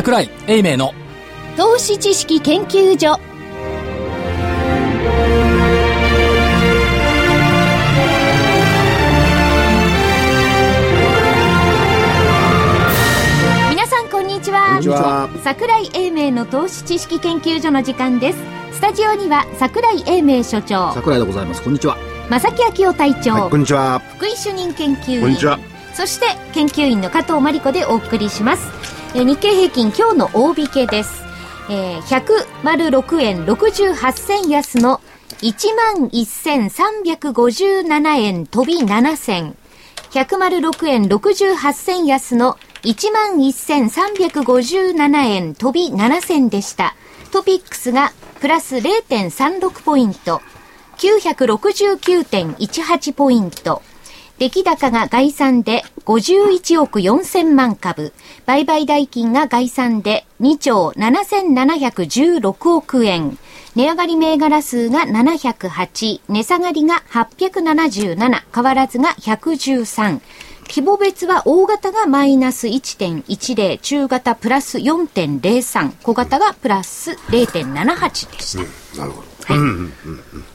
桜井英明の投資知識研究所。皆さんこんにちは。こんにちは。桜井英明の投資知識研究所の時間です。スタジオには桜井英明所長。桜井でございます。こんにちは。正木明夫隊長、はい、こんにちは。福井主任研究員。こんにちは。そして研究員の加藤真理子でお送りします、えー日経平均今日の大引けです、えー、106円68銭安の11,357円飛び7銭。106円68銭安の11,357円飛び7銭でした。トピックスがプラス0.36ポイント。969.18ポイント。出来高が概算で51億4000万株。売買代金が概算で2兆7716億円。値上がり銘柄数が708。値下がりが877。変わらずが113。規模別は大型がマイナス1.10、中型プラス4.03、小型がプラス0.78でした。なるほど。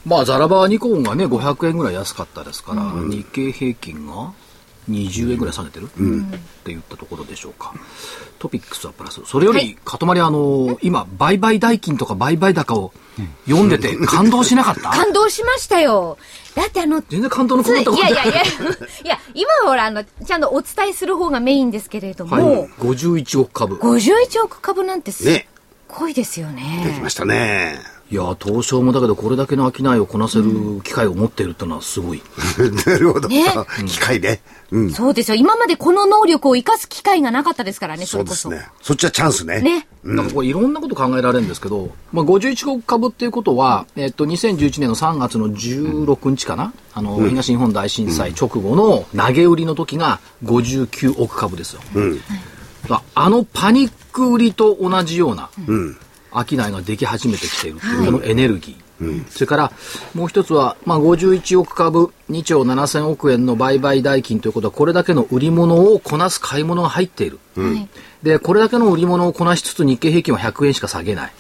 まあザラバーニコンがね500円ぐらい安かったですから、日経平均が20円ぐらい下げてる、って言ったところでしょうか。トピックスはプラス。それより、はい。かとまりあの今売買代金とか売買高を読んでて感動しなかった？感動しましたよ。だってあの、全然感動のこったことやいやいや、いや、今はほら、あの、ちゃんとお伝えする方がメインですけれども、はい、51億株。51億株なんてすっねごいですよできね。ましたねいや東証もだけどこれだけの商いをこなせる機会を持っているってのはすごい、なるほど、ね。機械ね。うん。そうですよ。今までこの能力を生かす機会がなかったですからね、それこそ。そうですね。そっちはチャンスね。ね。なんかこれいろんなこと考えられるんですけど、まあ、51億株っていうことは、えっと、2011年の3月の16日かな、あの、東日本大震災直後の投げ売りの時が59億株ですよ。だあのパニック売りと同じような、商いができ始めてきている。ってい。う、このエネルギー。それからもう一つは、まあ、51億株2兆7000億円の売買代金ということはこれだけの売り物をこなす買い物が入っている、はい。でこれだけの売り物をこなしつつ日経平均は100円しか下げない、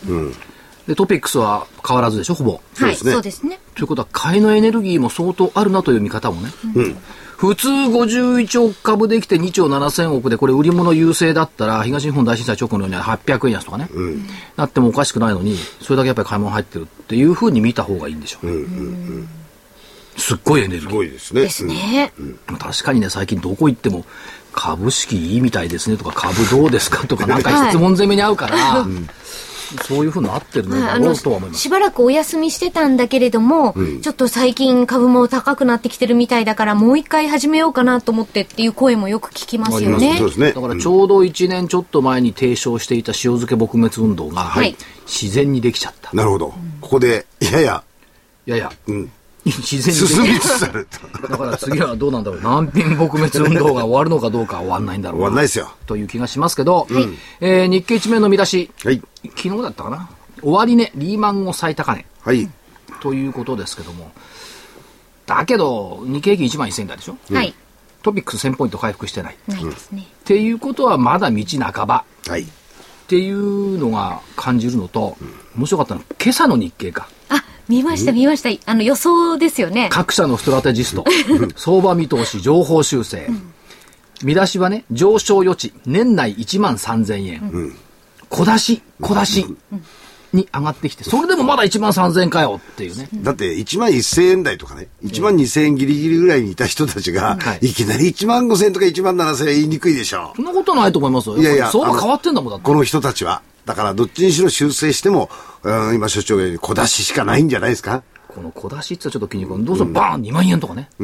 でトピックスは変わらずでしょほぼ。はい、そうですね。ということは買いのエネルギーも相当あるなという見方もね、普通51億株できて2兆7000億でこれ売り物優勢だったら東日本大震災直後のように800円安とかね、なってもおかしくないのにそれだけやっぱり買い物入ってるっていうふうに見た方がいいんでしょう、すっごいエネルギすーごいですね。ですね。確かにね最近どこ行っても株式いいみたいですねとか株どうですかとかなんか質問攻めに合うから、そういうふうになってるのまあ、だろあのうとは思います。しばらくお休みしてたんだけれども、ちょっと最近株も高くなってきてるみたいだからもう一回始めようかなと思ってっていう声もよく聞きますよね。そうですね。だからちょうど1年ちょっと前に提唱していた塩漬け撲滅運動が、はい。自然にできちゃった。なるほど。ここでいや。いやいや。いや、ん自然進みにできつつあるだから次はどうなんだろう。難品撲滅運動が終わるのかどうかは終わんないんだろう終わんないですよ。という気がしますけど、えー日経一面の見出し、はい。昨日だったかな。終値、リーマン後最高値。はい。ということですけども、だけど、日経平均1万1000円台でしょ？はい。トピックス1000ポイント回復してない。っないですね、ていうことはまだ道半ば。はい。っていうのが感じるのと、面白かったのは今朝の日経か。あ見ました見ました。あの予想ですよね。各社のストラテジスト。相場見通し情報修正、見出しはね上昇余地年内1万3000円、小出し小出しに上がってきてそれでもまだ1万3000円かよっていうね、だって1万1000円台とかね、1万2000円ギリギリぐらいにいた人たちが、はい。い、きなり1万5000円とか1万7000円言いにくいでしょそんなことないと思いますよ。いやいや、相場変わってんだもんだって。この人たちは。だから、どっちにしろ修正しても、うん、今、所長が言うように小出ししかないんじゃないですか？この小出しってちょっと気に食うどうせバーン2万円とかね、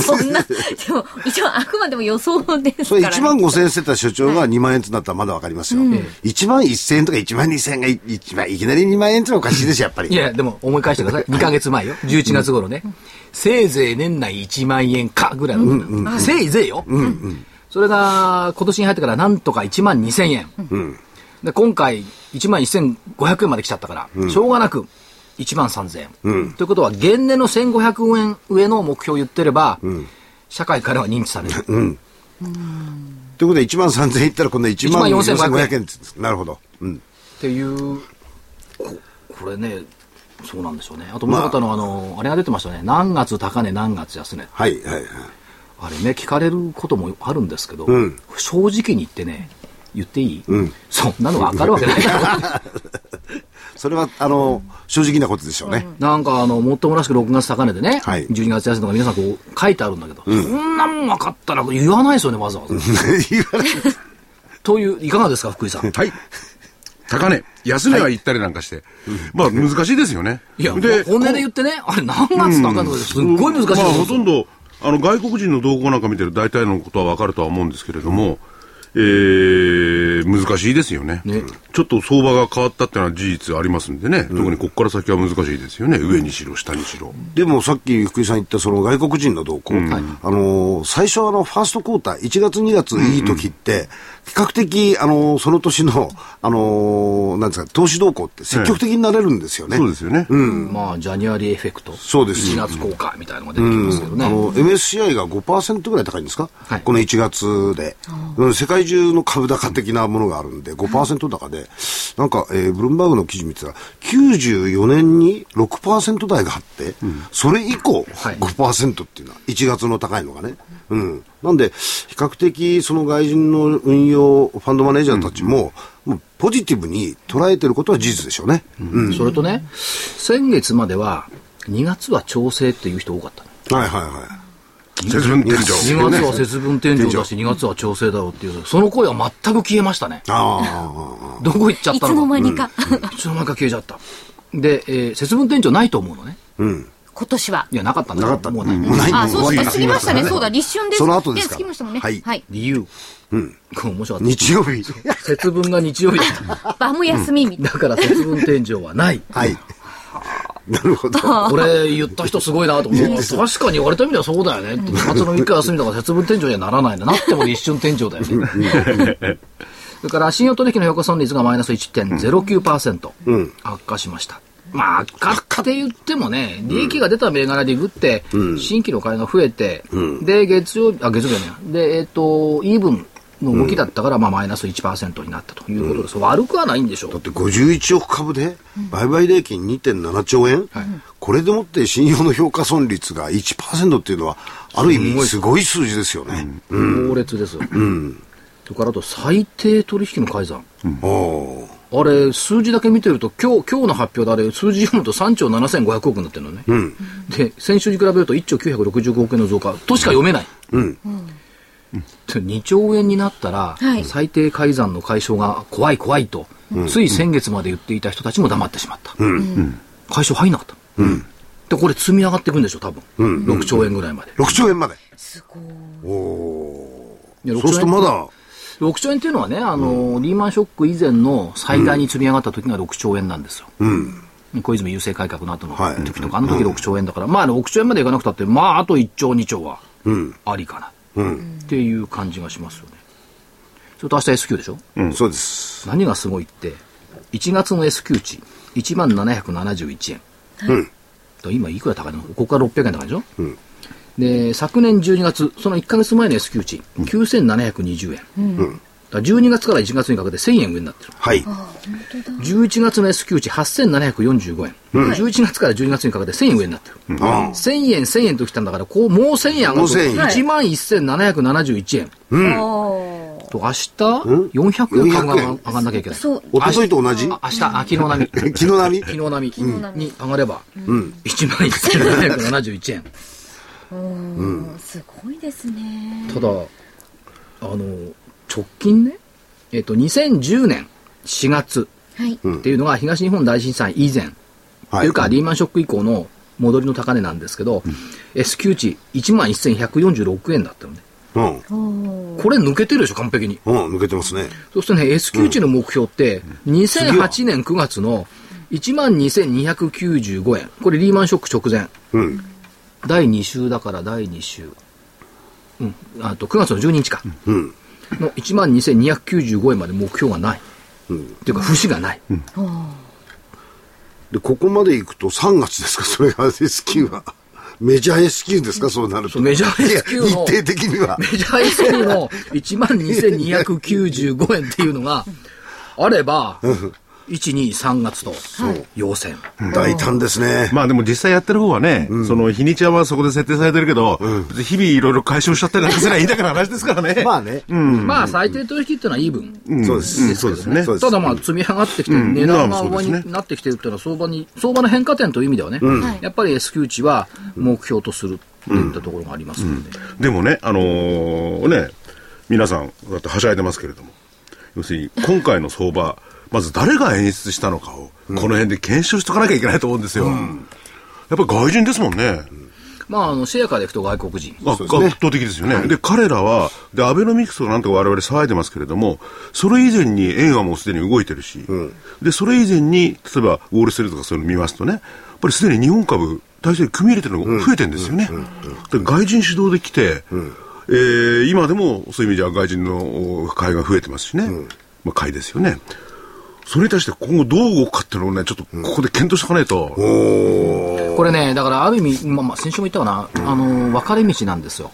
そんなでも一応あくまでも予想ですそれから、1万5000円してた所長が2万円となったらまだわかりますよ。1万1000円とか1万2000円がい一番いきなり2万円ってのはおかしいですよ、やっぱり。いや、でも思い返してください。2ヶ月前よ。11月頃ね。せいぜい年内1万円かぐらいの。せいぜいよ。それが今年に入ってからなんとか1万2000円。で今回1万1500円まで来ちゃったから、しょうがなく1万3000円。ということは、現年の1500円上の目標を言ってれば、社会からは認知される。ということで1万3000円いったら今度1万4500円です。なるほど。うん。っていうこ、これね、そうなんでしょうね。あともう一の、あの、あれが出てましたね。何月高値、何月安値。はい、はい、はい。あれね、聞かれることもあるんですけど、うん、正直に言ってね、言っていい、うん、そんなの分かるわけないだろ。それは、あの、正直なことでしょうね。なんか、あの、もっともらしく6月高値でね、はい、12月安値とか皆さんこう書いてあるんだけど、うん、そんなもん分かったら言わないですよね、わざわざ。言わない。という、いかがですか、福井さん？はい。高値、安値は言ったりなんかして、はい、まあ難しいですよね。いや、で本音で言ってね、あれ何月高値ですっごい難しい、まあほとんど、あの外国人の動向なんか見てる大体のことは分かるとは思うんですけれども、えー、難しいですよね。ねちょっと相場が変わったっていうのは事実ありますんでね、うん、特にここから先は難しいですよね、上にしろ、下にしろ。でもさっき福井さん言ったその外国人の動向、うん、あの最初あのファーストクォーター、1月、2月いい時って、比較的、あのその年の、あのなんですか、投資動向って積極的になれるんですよね。そうですよね。うん。まあ、ジャニュアリーエフェクト。そうです。4月効果みたいなのが出てきますけどね。あの、MSCI が5%ぐらい高いんですか、はい、この1月で。世界中の株高的なものがあるんで、5%高で、なんか、えー、ブルームバーグの記事見てたら、94年に6%台があって、うん、それ以降、5%っていうのは、1月の高いのがね。うん。なんで、比較的、その外人の運用、ファンドマネージャーたちも、うん、ポジティブに捉えてることは事実でしょうね。うん。それとね、先月までは、2月は調整っていう人多かったの。はいはいはい。節分天井。2月は節分天井だし、2月は調整だろうっていう、その声は全く消えましたね。ああ。どこ行っちゃったのいつの間にか。いつの間にか消えちゃった。で、えー、節分天井ないと思うのね。うん。今年は。いや、なかったんだなかった。もうない。もうない。あ、そうですか。過ぎましたね。そうだ、立春です。その後ですか。過ぎましたもんね。はい。はい。理由。うん。面白かった。日曜日。節分が日曜日だった。晩も休みみたいな。だから節分天井はない。はい。なるほど。これ言った人すごいなと思って、確かに言われた意味ではそうだよねって。夏の3日休みだから節分天井にはならないんだ。なっても一瞬天井だよね。それから信用取引の評価損率がマイナス1.09%、うん、悪化しました。まあ、悪化って言ってもね、利益が出た銘柄でグって、新規の買いが増えて、うん、で、月曜日、あ、月曜日ね、で、えっ、ー、と、イーブンの動きだったから、まあ、マイナス1%になったということです、うん、悪くはないんでしょう。だって51億株で、売買代金2.7兆円、はい、これでもって信用の評価損率が1%っていうのは、ある意味すごい数字ですよね。猛烈です。うん。それからあと、最低取引の改ざん。あれ、数字だけ見てると、今日、今日の発表であれ、数字読むと3兆7500億になってるのね。うん、で、先週に比べると1兆965億円の増加としか読めない。うん。うん2兆円になったら、はい、最低改ざんの解消が怖い怖いと、うん、つい先月まで言っていた人たちも黙ってしまった。うん、解消入んなかった。うん、で、これ積み上がっていくんでしょ、多分。うん、6兆円ぐらいまで。6兆円まで。すごい。おそうするとまだ。6兆円っていうのはね、あの、リーマンショック以前の最大に積み上がった時が6兆円なんですよ。うん小泉郵政改革の後の時とか、はい、あの時6兆円だから、まあ6兆円までいかなくたって、まああと1兆、2兆はありかな。っていう感じがしますよね。それと明日 S q でしょ、うん、そうです。何がすごいって、1月の S q 値、1万771円。うん。今いくら高いの？ここから600円高いでしょ？うん。で、昨年12月、その1か月前の S q 値、9720円。うん。12月から1月にかけて1000円上になってる。はい。11月の S q 値8745円。うん、11月から12月にかけて1000円上になってる。うん、1000円、1000円ときたんだから、こう、もう1000円上がると、1万1771円。うん。と、明日、400円株が上がんなきゃいけない。そう。おとといと同じ？明日、あ、昨日並み。昨日並み？昨日並みに上がれば、うん、1万1771円。うん。すごいですね。ただ、あの、直近ね、えっ、と、2010年4月っていうのが東日本大震災以前、はい、というかリーマンショック以降の戻りの高値なんですけど、うん、S q 値1万1146円だったのね。うん、これ抜けてるでしょ、完璧に。うん、抜けてますね。そうするとね、S q 値の目標って、2008年9月の1万2295円。これリーマンショック直前。うん、第2週だから第2週。うん、あと9月の12日か。うんの1万2295円まで目標がない。うん、っていうか、節がない。うん、で、ここまでいくと3月ですか、それが S q は。メジャー S q ですか、そうなると。メジャー S q の。日程的には。メジャー S q の12,295円っていうのがあれば、1、2、3月と、要線。大胆ですね。まあでも実際やってる方はね、その日にちはそこで設定されてるけど、日々いろいろ解消しちゃったりなんかすればいいだけの話ですからね。まあね。まあ最低取引っていうのはイーブン。そうです。そうですね。ただまあ積み上がってきて、値段が上になってきてるっていうのは相場に、相場の変化点という意味ではね、やっぱり S q 値は目標とするっていったところがありますので。でもね、あのーね、皆さん、だってはしゃいでますけれども、要するに今回の相場、まず誰が演出したのかを、この辺で検証しとかなきゃいけないと思うんですよ。やっぱり外人ですもんね。まあ、あの、シェアからいくと外国人。あ、圧倒的ですよね。で、彼らは、で、アベノミクスとかなんとか我々騒いでますけれども、それ以前に円はもうすでに動いてるし、で、それ以前に、例えば、ウォールストリートとかそういうの見ますとね、やっぱりすでに日本株、体制組み入れてるのが増えてるんですよね。で外人主導で来て、えー今でもそういう意味では外人の買いが増えてますしね、まあ、買いですよね。それに対して今後どう動くかっていうのをね、ちょっとここで検討しておかないと。これね、だからある意味、まあ、まあ先週も言ったかな、あの、分かれ道なんですよ。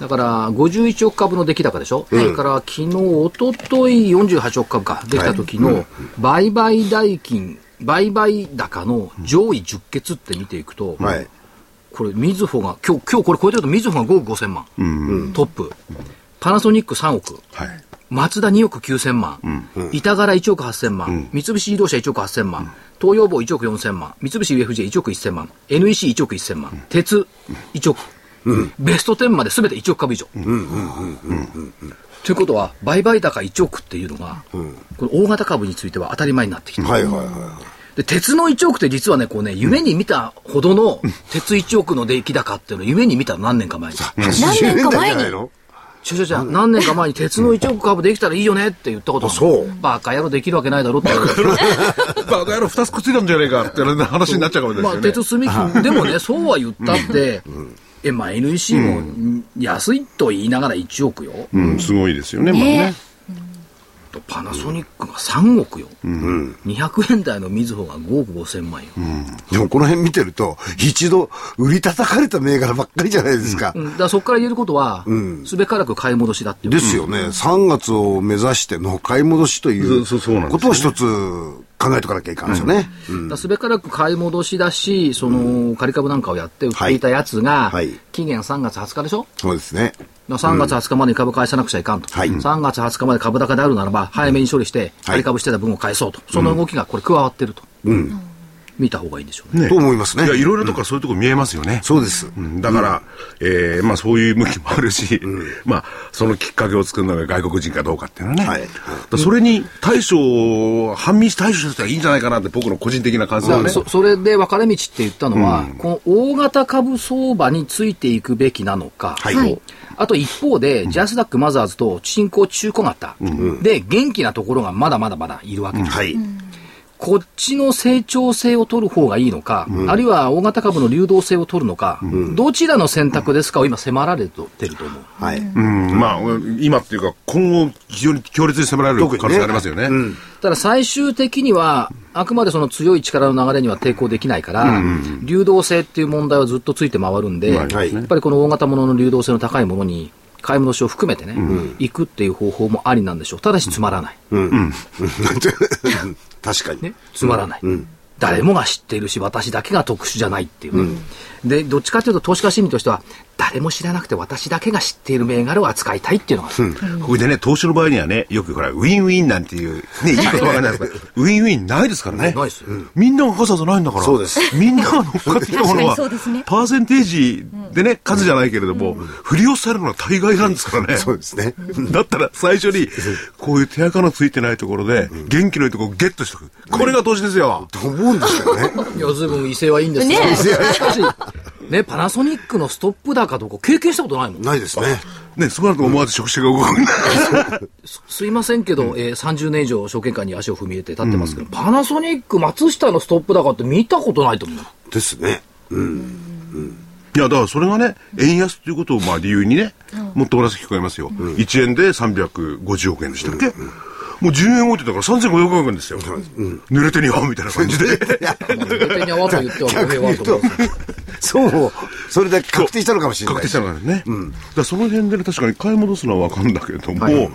だから、51億株の出来高でしょ、それから昨日、一昨日48億株か、できた時の売買代金、売買高の上位10決って見ていくと、はい。これ、みずほが、今日、今日これ超えてると、みずほが5億5000万、トップ。パナソニック3億。はい。マツダ2億9000万、板柄1億8000万、三菱自動車1億8000万、東洋棒1億4000万、三菱 UFJ1 億1000万、NEC1 億1000万、鉄1億、ベスト10まで全て1億株以上。ということは、売買高1億っていうのが、この大型株については当たり前になってきてる。はいはいはで、鉄の1億って実はね、こうね、夢に見たほどの鉄1億の出来高っていうのを夢に見たの何年か前に。い。80年代じゃないのちょちょちょ、何年か前に鉄の1億株できたらいいよねって言ったことあるそうバカ野郎できるわけないだろって。バカ野郎二つくっついたんじゃねえかって話になっちゃうかもしれまあ、ないですよね。鉄積み金、でもね、そうは言ったって、え、まあ、NEC も安いと言いながら1億よ。うん、すごいですよね、まあね。パナソニックが3億よ。200円台のみずほが5億5千万よ。でもこの辺見てると、一度売り叩かれた銘柄ばっかりじゃないですか。うんだからそこから言えることは、すべからく買い戻しだっていう。ですよね。3月を目指しての買い戻しというそうそうなんですよねことを一つ考えとかなきゃいかんですよね。すべからく買い戻しだし、その、仮株なんかをやって売っていたやつが、期限3月20日でしょ？そうですね。だから3月20日までに株返さなくちゃいかんと、はい。3月20日まで株高であるならば、早めに処理して、仮株してた分を返そうと、その動きがこれ、加わってると、見た方がいいんでしょうね。ねと思いますねいや、いろいろとからそういうとこ見えますよね。そうです。うんだから、えーまあそういう向きもあるし、まあそのきっかけを作るのが外国人かどうかっていうのはね。はいそれに対処、反民し対処したらいいんじゃないかなって僕の個人的な感想はね。そそれで分かれ道って言ったのは、この大型株相場についていくべきなのか、はいあと一方で、ジャスダックマザーズと新興中古型、で元気なところがまだまだまだいるわけです。はい。こっちの成長性を取る方がいいのか、あるいは大型株の流動性を取るのか、どちらの選択ですかを今迫られてると思う。はい。うん、まあ今っていうか今後非常に強烈に迫られる可能性ありますよね。ただ最終的には、あくまでその強い力の流れには抵抗できないから、流動性っていう問題はずっとついて回るんで、はい。やっぱりこの大型ものの流動性の高いものに、買い戻しを含めてね、行くっていう方法もありなんでしょう。ただしつまらない。確かに。ね、つまらない、誰もが知っているし、私だけが特殊じゃないっていうね。で、どっちかというと投資家心理としては、誰も知らなくて私だけが知っている銘柄を扱いたいっていうのがある、これでね、投資の場合にはね、よくほら、ウィンウィンなんていう、ね、いい言葉がないですか ウィンウィンないですからね。ないですよみんなが傘じゃないんだから。そうですみんなが乗っかってきたものはね、パーセンテージでね、数じゃないけれども、振り落とされるのは大概なんですからね。そうですね。だったら最初に、こういう手垢のついてないところで、元気のいいところをゲットしておく。これが投資ですよ。と思うんですけどね。いや、ずいぶん威勢はいいんですよ。ねしかし、ね、パナソニックのストップ高とか経験したことないもん。ないですね。ね、そうなると思わず触手が動くんだ。すすいませんけど、えー30年以上証券会に足を踏み入れて立ってますけど、パナソニック松下のストップ高って見たことないと思う。ですね。いや、だからそれがね、円安ということをまあ理由にね、もっと話聞こえますよ。1円で350億円でしたっけ、もう10円置いてたから3500億円ですよ。濡れてにはみたいな感じで。手に合わと言っては語弊はあるとそうそれで確定したのかもしれない。確定したのかね。うん。だその辺でね、確かに買い戻すのはわかるんだけれども、はい、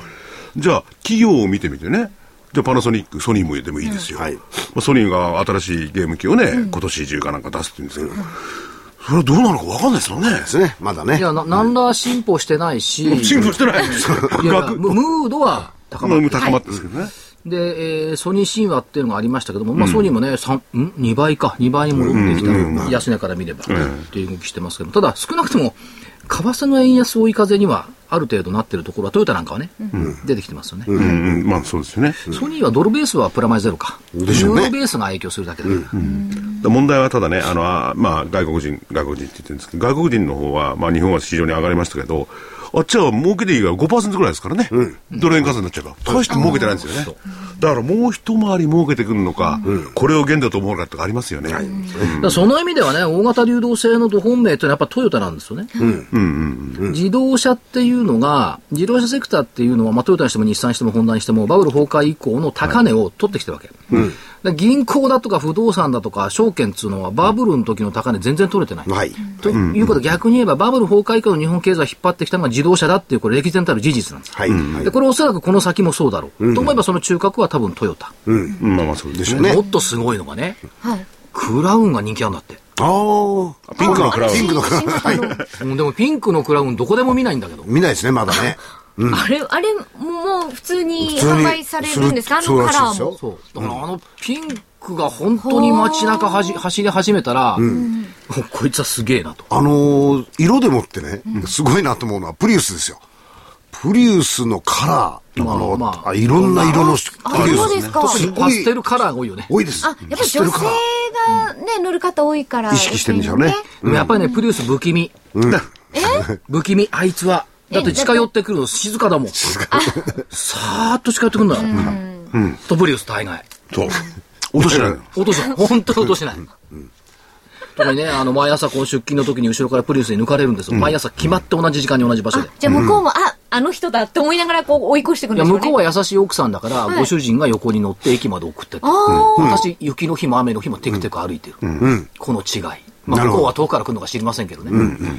じゃあ、企業を見てみてね、じゃあパナソニック、ソニーもでもいいですよ。はい、まあ、ソニーが新しいゲーム機をね、今年中かなんか出すって言うんですけど、それはどうなのか分かんないですよね。ですね。まだね。いや、な、なんら進歩してないし。進歩してない。いや ムードは高まって高まってですけどね。で、えー、ソニー神話っていうのがありましたけども、まあ、ソニーもね、三、ん ?2 倍か、2倍に戻ってきた、安値から見れば、っていう動きしてますけど、ただ、少なくとも、為替の円安追い風には、ある程度なってるところは、トヨタなんかはね、うん、出てきてますよね。うん、まあそうですよね。ソニーはドルベースはプラマイゼロか。でしょうね。ユーロベースが影響するだけだから。問題はただね、あの、まあ外国人、外国人って言ってるんですけど、外国人の方は、まあ日本は市場に上がりましたけど、あっちは儲けでいいが5%ぐらいですからね。うん、ドル円換算になっちゃうから。大して儲けてないんですよね。だからもう一回り儲けてくるのか、うん、これを限度と思うのかってありますよね。うん、その意味ではね、大型流動性のど本命ってのはやっぱトヨタなんですよね。自動車っていうのが、自動車セクターっていうのは、まあ、トヨタにしても日産にしてもホンダにしても、バブル崩壊以降の高値を取ってきてるわけ。はい銀行だとか不動産だとか証券っていうのはバブルの時の高値全然取れてない。はい。ということで逆に言えばバブル崩壊以降の日本経済を引っ張ってきたのが自動車だっていうこれ歴然たる事実なんです。はい。で、これおそらくこの先もそうだろう。うん、と思えばその中核は多分トヨタ。うん。まあまあそうでしょうね。もっとすごいのがね。はい。クラウンが人気あるんだって。ああ、ピンクのクラウン。ピンクのクラウン。はい。でもピンクのクラウンどこでも見ないんだけど。見ないですね、まだね。うん、あれ、あれ、もう普通に販売されるんですか？あのカラーも。そう。だからあのピンクが本当に街中はじ走り始めたら、うん、こいつはすげえなと。あのー、色でもってね、すごいなと思うのはプリウスですよ。プリウスのカラー、あの、まあ、いろんな色のプリウス、ね。特にパステルカラーが多いよね。多いです。あ、やっぱり女性がね、乗る方多いから。意識してるんでしょうね。やっぱりね、プリウス不気味。え不気味、あいつは。だって近寄ってくるの静かだもん。さーっと近寄ってくるんだよ。うん。とプリウス大概。そう。落としない。落としない。本当に落としない。特にね、あの、毎朝こう出勤の時に後ろからプリウスに抜かれるんですよ。毎朝決まって同じ時間に同じ場所で。じゃあ向こうも、あ、あの人だって思いながらこう追い越してくるんですよ、ね、向こうは優しい奥さんだから、ご主人が横に乗って駅まで送ってて。私、雪の日も雨の日もテクテク歩いてる。この違い。まあ、向こうは遠くから来るのか知りませんけどね、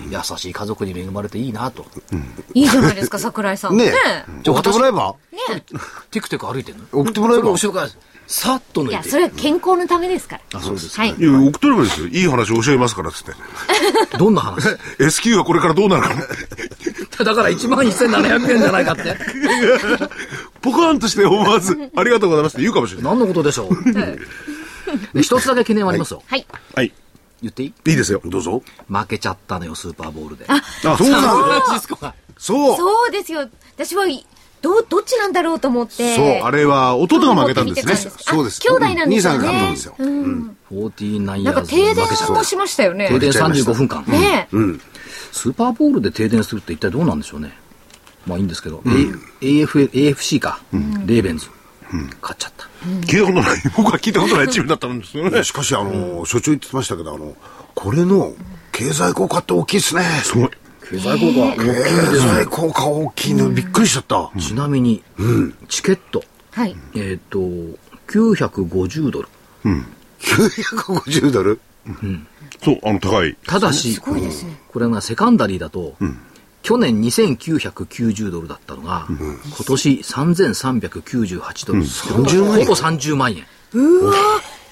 優しい家族に恵まれていいなと、いいじゃないですか桜井さん。ねじゃあ送ってもらえばねテクテク歩いてるの？送ってもらえば。後ろからさっと抜いて。いやそれは健康のためですから。あそうですはい、いや送ってればいいですよ。いい話教えますからっつって。どんな話？S q はこれからどうなるか。ねだから1万1700円じゃないかって。ポカーンとして思わずありがとうございますって言うかもしれない。何のことでしょう？一つだけ懸念はありますよ。はい、はい。言っていい？いいですよ。どうぞ。負けちゃったのよ、スーパーボールで。あ、あそうなの？そう。そうですよ。私は、ど、どっちなんだろうと思って。そう、あれは弟が負けたんですね。そうです。兄弟なんですよね。兄さんが勝ったんですよ。うん。49なんか停電もしましたよね。停電35分間。ねうん。スーパーボールで停電するって一体どうなんでしょうね。まあいいんですけど。AF、AFC か。レーベンズ。勝っちゃった。聞いたことない。僕は聞いたことないチームだったんですよね。しかし、あの、所長言ってましたけど、あの、これの経済効果って大きいですね。すごい。経済効果大きいですね。経済効果大きいの、びっくりしちゃった。ちなみに、チケット。はい。えっと、950ドル。うん。950ドル？うん。そう、あの、高い。ただし、これがセカンダリーだと、去年2990ドルだったのが、うん、今年3398ドル、うん、30万円ほぼ30万円うわ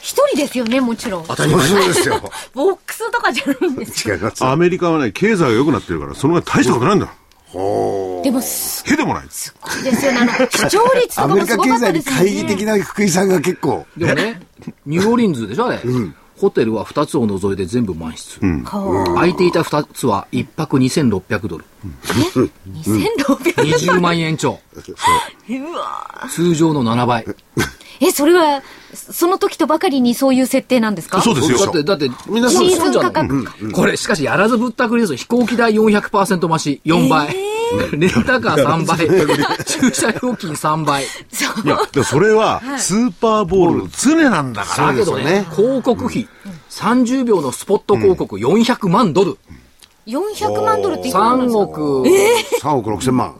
一人ですよねもちろん。当たり前ですよ。ボックスとかじゃないんです違います。アメリカはね経済が良くなってるからそのぐらい大したことないんだ。でもへでもない。すごいですよ。ねあの視聴率とかもすごかったですよね。アメリカ経済に懐疑的な福井さんが結構。でもねニューオーリンズでしょあれ、うん。ホテルは2つを除いて全部満室。うん、空いていた2つは1泊2600ドル。え ?2600 ドル ?20 万円超。通常の7倍。え、それは、その時とばかりにそういう設定なんですか？そうですよ。だって、だって、皆さんシーズン価格、これ、しかしやらずぶったくりですよ。飛行機代400%増し、4倍。えーレンタカー3倍、駐車料金3倍。いや、でもそれは、スーパーボール常なんだから。だけどね、広告費、30秒のスポット広告400万ドル。400万ドルっていくら3億。えー、3億6千万。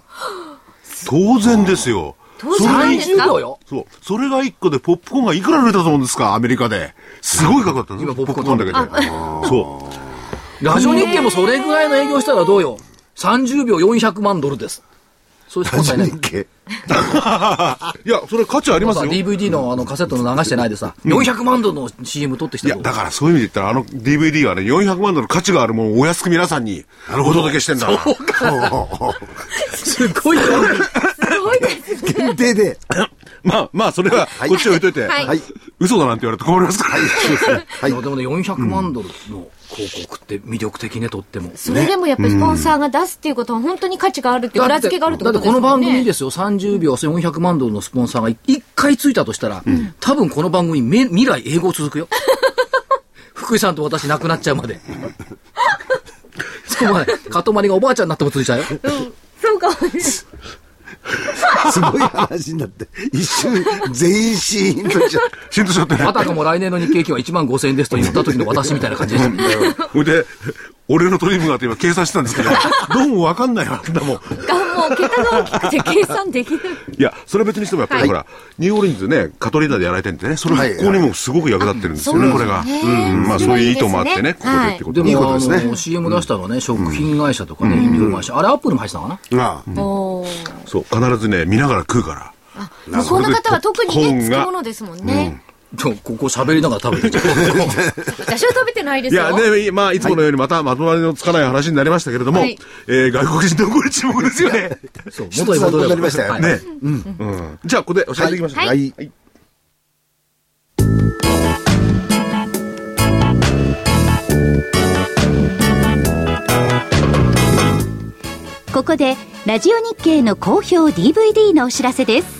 当然ですよ。30秒よ。そう。それが1個でポップコーンがいくら売れたと思うんですか、アメリカで。すごい価格だったんです今ポップコーンだけで。そう。ラジオ日経もそれぐらいの営業したらどうよ？30秒400万ドルです。そういうスポンサーいない。いや、それ価値ありますよ。DVD のあのカセットの流してないでさ、うん、400万ドルの CM 撮ってきたいや、だからそういう意味で言ったら、あの DVD はね、400万ドル価値があるものをお安く皆さんにお届けしてんだ。そうか。すごいす ごいですね。限定で。まあまあ、それは、こっち置いといて、はい。嘘だなんて言われて困りますから。はい。でもね、400万ドルの広告って魅力的ね、とっても。それでもやっぱりスポンサーが出すっていうことは本当に価値があるっていう裏付けがあるってことですよね。だってこの番組ですよ、30秒400万ドルのスポンサーが1回ついたとしたら、うん、多分この番組未来英語続くよ。福井さんと私亡くなっちゃうまで。そうまで、かとまりがおばあちゃんになってもついちゃうよ。うん、そうかもしれない。すごい話になって、一瞬、全員シーンとしちゃシーンとしちゃってね。あたかも来年の日経平均は1万5000円ですと言った時の私みたいな感じでした。ほいで、俺の取り分があって今計算してたんですけど、どうもわかんないわ、だもん。がもう桁が大きくて計算できない。いや、それは別にしてもやっぱり、ほら、ニューオーリンズね、カトリーダーでやられてるんでね、それここにもすごく役立ってるんですよね、これが。うん、まあそういう意図もあってね、ここでってことで。いいことですね。CM 出したのはね、食品会社とかね、飲料会社。あれアップルも入ってたかなああ。そう、必ずね、見ながら食うから。向こうの方は特にね、つくものですもんね。ここ喋りながら食べて私は食べてないですよ。いや、ね、まあ、いつものようにまたまとまりのつかない話になりましたけれども、はい、えー、外国人のこれ注目ですよね。そう、元に戻りましたよね。うん。うん。じゃあ、ここで教えていきましょう。はい。はいはいここでラジオ日経の好評 DVD のお知らせです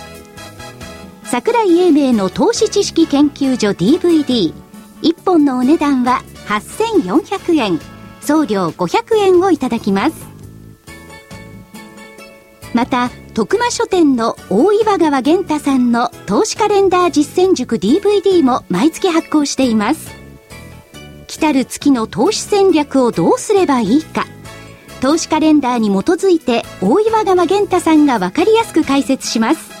桜井英明の投資知識研究所 DVD1 本のお値段は8400円。送料500円をいただきます。また徳間書店の大岩川源太さんの投資カレンダー実践塾 DVD も毎月発行しています。来たる月の投資戦略をどうすればいいか。投資カレンダーに基づいて大岩川源太さんが分かりやすく解説します。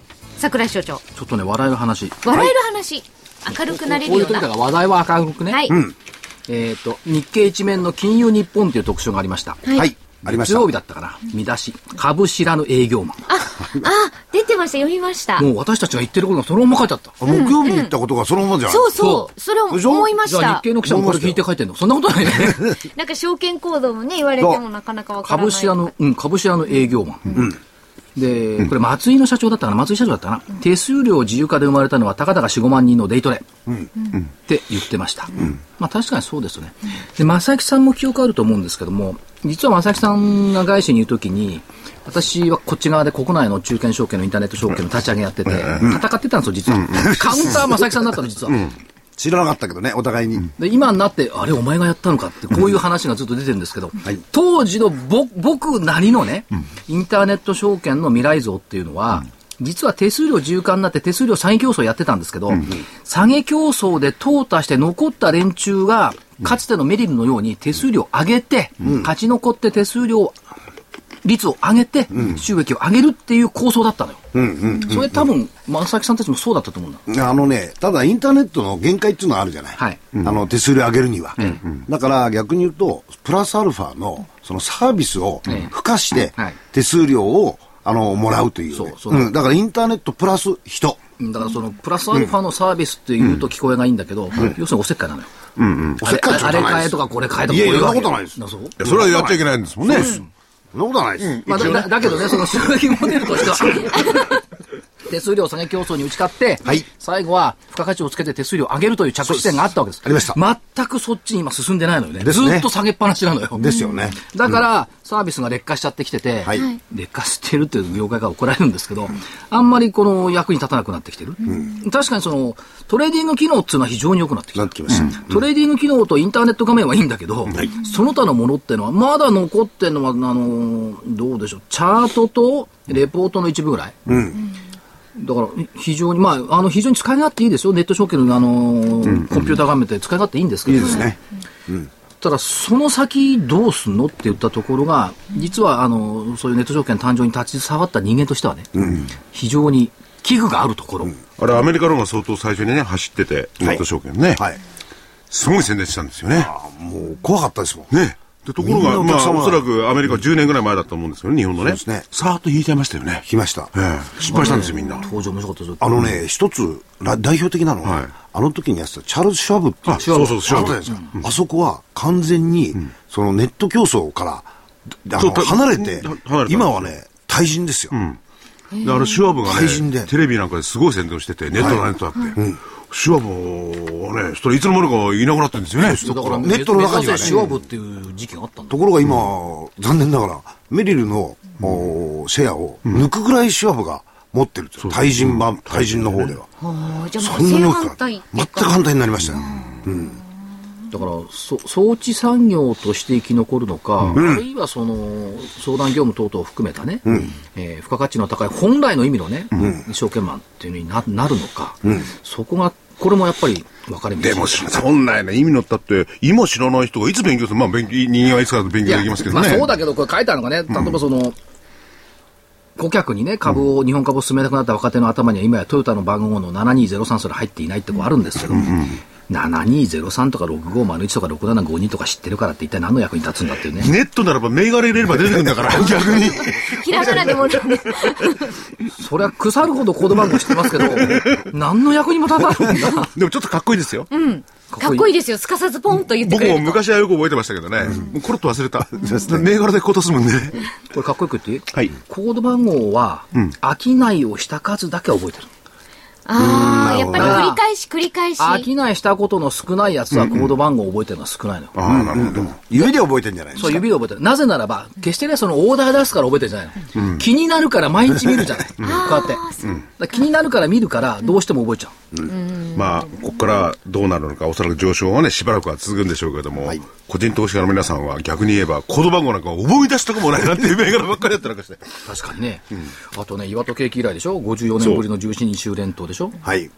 桜井所長。ちょっとね、笑える話。笑える話。明るくなれるような。こういう時だから話題は明るくね。はい。うん、えっ、ー、と、日経一面の金融日本という特集がありました。はい。ありました。月曜日だったかな。見出し。株知らぬ営業マン。あ、あ、出てました。読みました。もう私たちが言ってることがそのまま書いてあった。木曜日に言ったことがそのままじゃん。そうそう。それを思いました。じゃあ日経の記者もこれ聞いて書いてんの？そんなことないね。なんか証券コードもね、言われてもなかなかわからない。株知らぬ、うん、株知らぬ営業マン。うん。で、これ松井の社長だったかな、松井社長だったかな、うん、手数料自由化で生まれたのはたかだか4、5万人のデイトレ、うん、って言ってました。うん、まあ確かにそうですよね。で、正木さんも記憶あると思うんですけども、実は正木さんが外資にいるときに、私はこっち側で国内の中堅証券のインターネット証券の立ち上げやってて、戦ってたんですよ、実は。カウンター正木さんだったの、実は。知らなかったけどね、お互いに。で今になって、あれ、お前がやったのかって、こういう話がずっと出てるんですけど、はい、当時のぼ僕なりのね、インターネット証券の未来像っていうのは、実は手数料自由化になって手数料下げ競争やってたんですけど、うん、下げ競争で淘汰して残った連中が、かつてのメリルのように手数料上げて、うん、勝ち残って手数料率を上げて、収益を上げるっていう構想だったのよ。それ多分、正木さんたちもそうだったと思うんだ。あのね、ただインターネットの限界っていうのはあるじゃない。はい、あの、手数料上げるには。だから逆に言うと、プラスアルファのそのサービスを付加して、手数料を、あの、もらうという、ね、そうそう、うん。だからインターネットプラス人。だからその、プラスアルファのサービスっていうと聞こえがいいんだけど、要するにおせっかいなのよ。うんうん、おせっかいあれ買えとかこれ買えとかいやいや、そんなことないです。それはやっちゃいけないんですもんね。そんなことはないです。まあ、だだけどね、その収益モデルとしては 手数料下げ競争に打ち勝って、はい、最後は付加価値をつけて手数料上げるという着地点があったわけです。ありました。全くそっちに今進んでないのよね。ねずっと下げっぱなしなのよ。ですよね。だから、サービスが劣化しちゃってきてて、はい、劣化してるっていう業界が怒られるんですけど、あんまりこの役に立たなくなってきてる。うん、確かにその、トレーディング機能っていうのは非常に良くなってきた。きトレーディング機能とインターネット画面はいいんだけど、はい、その他のものっていうのは、まだ残ってるのは、あの、どうでしょう、チャートとレポートの一部ぐらい。うんだから、非常に、まあ、あの、非常に使い勝手いいですよ。ネット証券の、あの、うん、コンピューター画面って使い勝手いいんですけど、いいですね。うん。ただ、その先どうすんのって言ったところが、実は、あの、そういうネット証券誕生に立ち触った人間としてはね、うん、非常に危惧があるところ。あれ、アメリカの方が相当最初にね、走ってて、ネット証券ね。はい。すごい宣伝したんですよね。もう、怖かったですもん。ね。でところが、まあ、おそらくアメリカは10年ぐらい前だと思うんですけど、日本のね。そうですね。さーっと引いちゃいましたよね。引きました。ええ失敗したんですよ、みんな。登場面白かったですあのね、一つ、代表的なのは、あの時にやってたチャールズ・シュワブっていう。そうそう、シュワブ。あそこは完全に、そのネット競争から、離れて、今はね、対人ですよ。だからシュワブがね、テレビなんかですごい宣伝をしてて、ネットのネットだって。シュワブはね、それいつの間にかいなくなってるんですよね。だからネットの中には、ね、シュワブっていう時期があったんだ。ところが今、残念ながら、メリルの、うん、シェアを抜くぐらいシュワブが持ってると、対人版、対人の方では。じゃあ、そんなに大きく全く反対になりましたよ。うんだからそ装置産業として生き残るのか、うん、あるいはその相談業務等々を含めたね、うん、えー、付加価値の高い本来の意味のね、うん、証券マンっていうのになるのか、うん、そこがこれもやっぱり分かれでも、本来の意味のったって、今知らない人がいつ勉強するまあ、勉強、人間はいつから勉強できますけどね。まあ、そうだけど、これ書いてあるのがね、例えばその、顧客にね、株を、日本株を進めなくなった若手の頭には、今やトヨタの番号の7203すら入っていないってこうあるんですけど、7203とか6501とか6752とか知ってるからって一体何の役に立つんだっていうね。ネットならば銘柄入れれば出てくるんだから、逆に。ひらがなでも。そりゃ腐るほどコード番号知ってますけど、何の役にも立たないんだ。でもちょっとかっこいいですよ。うん。かっこいいですよ。すかさずポンと言ってくれ僕も昔はよく覚えてましたけどね。もうコロッと忘れた。銘柄でこうとすもんね。これかっこよく言ってはい。コード番号は、商いをした数だけ覚えてる。ああ、やっぱり繰り返し繰り返し。商いしたことの少ないやつはコード番号を覚えてるのは少ないの。ああ、なるほど。指で覚えてるんじゃないですか。そう、指で覚えてる。なぜならば、決してね、そのオーダー出すから覚えてるじゃないの。気になるから毎日見るじゃない。こうやって。気になるから見るから、どうしても覚えちゃう。まあ、ここからどうなるのか、おそらく上昇はね、しばらくは続くんでしょうけれども、個人投資家の皆さんは逆に言えば、コード番号なんか思い出したくもないなっていう銘柄ばっかりやったなんかして。確かにね。あとね、岩戸景気以来でしょ ?54 年ぶりの17日週連投でしょ？はい。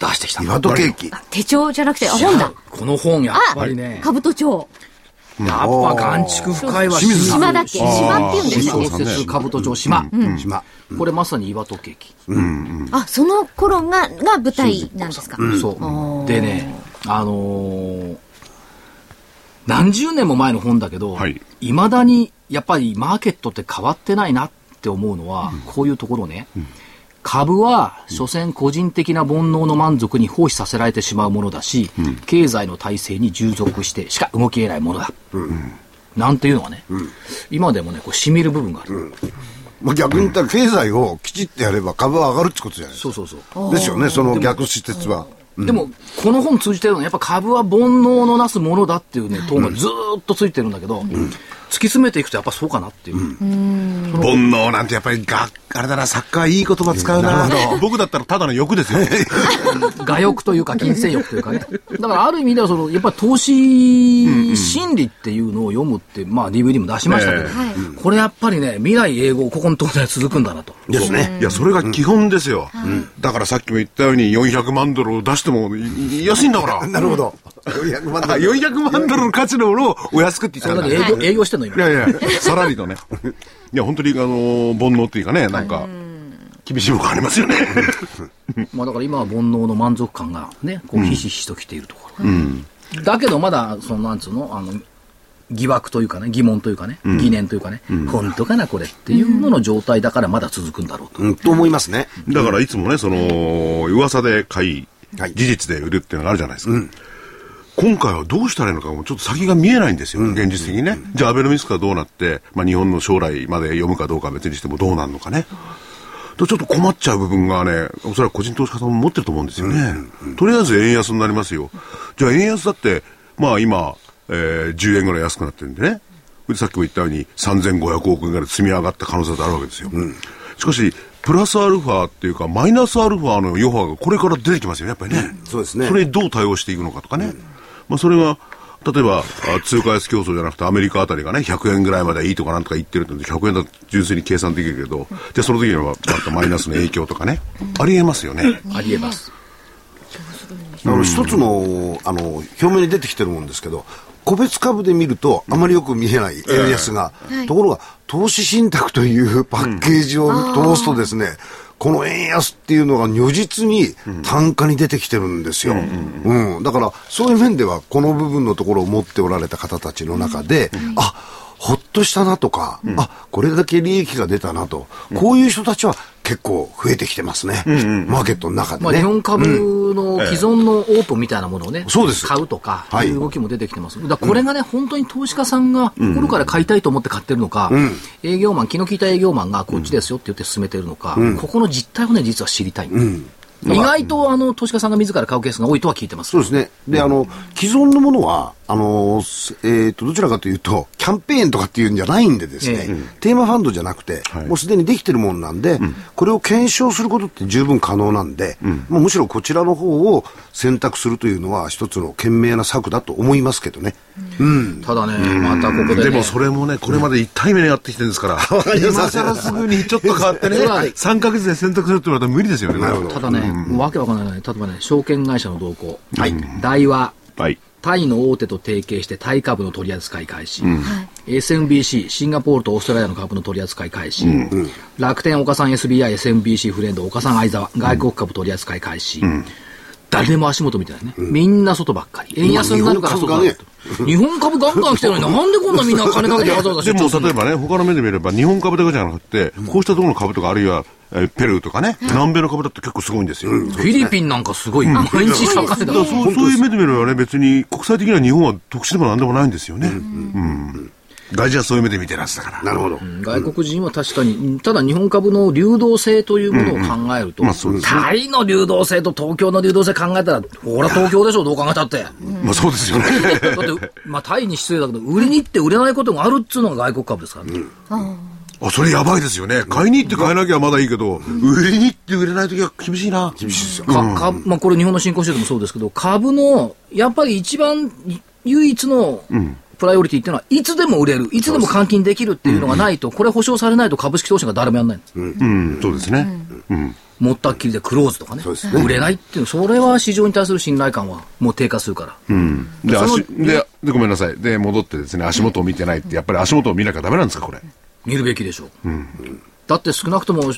出してきた。岩戸ケーキ。手帳じゃなくて、あ、本だ。この本、やっぱりね。兜帳。やっぱ眼畜深いわ。島だっけ？島って言うんですか小説兜町島。島。これまさに岩戸ケーキ。あ、その頃が、が舞台なんですか？そう。でね、あの何十年も前の本だけど、いまだにやっぱりマーケットって変わってないなって思うのは、こういうところね。株は、所詮個人的な煩悩の満足に奉仕させられてしまうものだし、うん、経済の体制に従属してしか動き得ないものだ。うん、なんていうのはね、うん、今でもね、こう、染みる部分がある。まあ、逆に言ったら経済をきちっとやれば株は上がるってことじゃないですか。そうそうそう。ですよね、その逆施設は。でも、この本通じてるのは、やっぱ株は煩悩のなすものだっていうね、トーンがずっとついてるんだけど、突き詰めていくとやっぱそうかなっていう。煩悩なんてやっぱりが、あれだな、サッカーいい言葉使うな。僕だったらただの欲ですよ。我欲というか、金銭欲というかね。だからある意味では、その、やっぱり投資心理っていうのを読むって、まあ DVD も出しましたけど、これやっぱりね、未来英語、ここのところで続くんだなと。ですね。いや、それが基本ですよ。だからさっきも言ったように400万ドルを出しても安いんだから。なるほど。400万ドル。400万ドルの価値のものをお安くって言ったんだ。営業、営業してんの今。いやいや、さらりとね。いや、本当に、あの、煩悩っていうかね、なんか、厳しいものありますよね。まあだから今は煩悩の満足感がね、こうひしひしときているところ。うん、だけどまだ、そのなんつうの、あの、疑惑というかね、疑問というかね、うん、疑念というかね、うん、本当かな、これっていうのの状態だからまだ続くんだろうと。うん、と思いますね。だからいつもね、その、噂で買い、はい、事実で売るっていうのがあるじゃないですか。今回はどうしたらいいのかもちょっと先が見えないんですよ、現実的にね。じゃあ、アベノミスクがどうなって、まあ、日本の将来まで読むかどうかは別にしてもどうなるのかね。とちょっと困っちゃう部分がね、おそらく個人投資家さんも持ってると思うんですよね。とりあえず円安になりますよ。じゃあ、円安だって、まあ今、えー、10円ぐらい安くなってるんでね。さっきも言ったように3500億円ぐらい積み上がった可能性があるわけですよ。うん、しかし、プラスアルファっていうか、マイナスアルファの余波がこれから出てきますよね、やっぱりね。うん、そうですね。それにどう対応していくのかとかね。うん、まあ、それが、例えば、通貨安競争じゃなくてアメリカあたりがね、100円ぐらいまでいいとかなんとか言ってると、100円だと純粋に計算できるけど、じゃあその時にはまたマイナスの影響とかね、ありえますよね。ありえます。あの、一つの、あの、表面に出てきてるもんですけど、個別株で見るとあまりよく見えない円安が、ところが投資信託というパッケージを通すとですね、この円安っていうのが如実に単価に出てきてるんですよ。うん。だから、そういう面では、この部分のところを持っておられた方たちの中で、あ、ほっとしたなとか、うん、あこれだけ利益が出たなと、こういう人たちは結構増えてきてますね、うんうん、マーケットの中で、ね、まあ、日本株の既存のオープンみたいなものをね、そうです。買うとか、はい、いう動きも出てきてます、だこれがね、本当に投資家さんが心から買いたいと思って買ってるのか、うん、営業マン、気の利いた営業マンがこっちですよって言って進めてるのか、ここの実態をね、実は知りたい。うん。意外とあの投資家さんが自ら買うケースが多いとは聞いてます。そうですね。で、あの、既存のものは、あの、えっ、ー、と、どちらかというと、キャンペーンとかっていうんじゃないんでですね、えー、テーマファンドじゃなくて、はい、もうすでにできてるもんなんで、うん、これを検証することって十分可能なんで、うん、もうむしろこちらの方を選択するというのは一つの賢明な策だと思いますけどね。うん。ただね、またここで、ね、でもそれもね、これまで1対目にやってきてるんですから、今更すぐにちょっと変わってね、3か月で選択するって言われたら無理ですよね。ただね、わけわかんない。例えばね、証券会社の動向。はい。大和。はい。タイの大手と提携してタイ株の取り扱い開始、うん、SMBC シンガポールとオーストラリアの株の取り扱い開始、うん、楽天岡さん SBI SMBC フレンド岡さん相沢外国株取り扱い開始、うん、誰でも足元みたいなね、みんな外ばっかり。円安になるから外だね日本株ガンガン来てるのになんでこんなみんな金かけてわざわざでも例えばね他の目で見れば日本株だけじゃなくて、こうしたところの株とかあるいはえペルーとかね、南米の株だって結構すごいんですよ。フィリピンなんかすごい、毎日栄えたそうそういう目で見ればね、別に国際的には日本は特殊でもなんでもないんですよね。うん。大事はそういう目で見てるはずだから。なるほど。外国人は確かに、ただ日本株の流動性というものを考えると、タイの流動性と東京の流動性考えたら、ほら東京でしょ、どう考えたって。まあそうですよね。だって、まあタイに失礼だけど、売りに行って売れないことがあるっつうのが外国株ですからね。あ、それやばいですよね。買いに行って買えなきゃまだいいけど、売りに行って売れないときは厳しいな。厳しいですよ。か、か、まあこれ日本の新興市場もそうですけど、株の、やっぱり一番唯一の、プライオリティっていうのは、いつでも売れる、いつでも換金できるっていうのがないと、これ保証されないと株式投資が誰もやんないうん、そうですね。うん。もったっきりでクローズとかね、ね。売れないっていう、それは市場に対する信頼感はもう低下するから。うん、で足でで、ごめんなさい、で、戻ってですね、足元を見てないって、やっぱり足元を見なきゃだめなんですか、これ。見るべきでしょう。うん、だって少なくとも、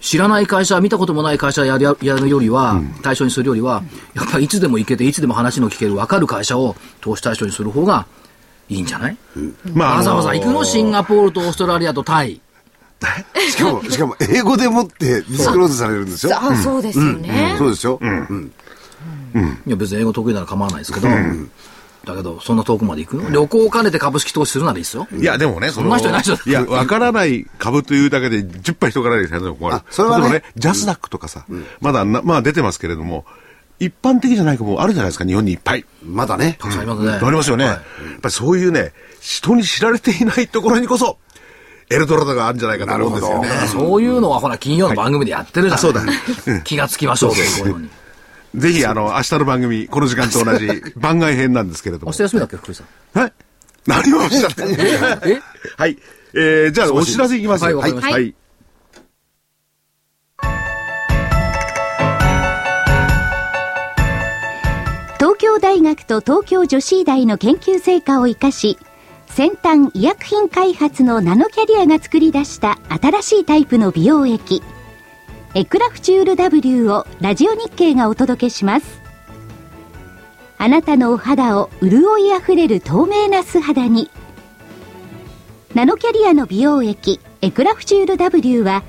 知らない会社、見たこともない会社やるやるよりは、うん、対象にするよりは、やっぱりいつでも行けて、いつでも話の聞ける、分かる会社を投資対象にする方がいいんじゃない、うん、まあ、わざわざ行くのシンガポールとオーストラリアとタイ。しかも、しかも、英語でもってディスクローズされるんですよ。あ、そうですよね。そうですよ。うん。いや、別に英語得意なら構わないですけど、だけど、そんな遠くまで行くの？旅行を兼ねて株式投資するならいいですよ。いや、でもね、そんな人いないでしょ。いや、わからない株というだけで10杯人からないですよ、困る。それはね、ジャスダックとかさ、まだまあ出てますけれども、一般的じゃないかもあるじゃないですか、日本にいっぱい。まだね。たくさんありますね。ありますよね。やっぱりそういうね、人に知られていないところにこそ、エルドラドがあるんじゃないかと思うんですよね。そういうのはほら、金曜の番組でやってるじゃん。そうだ。気がつきましょう、そういうのに。ぜひ、あの、明日の番組、この時間と同じ 番外編なんですけれども。明日休みだっけ、福井さん。はい何をおっしゃってえ？はい。えー、じゃあ、お知らせいきます。はい、はい。はい東京大学と東京女子医大の研究成果を生かし、先端医薬品開発のナノキャリアが作り出した新しいタイプの美容液、エクラフチュール W をラジオ日経がお届けします。あなたのお肌を潤いあふれる透明な素肌に。ナノキャリアの美容液、エクラフチュール W は、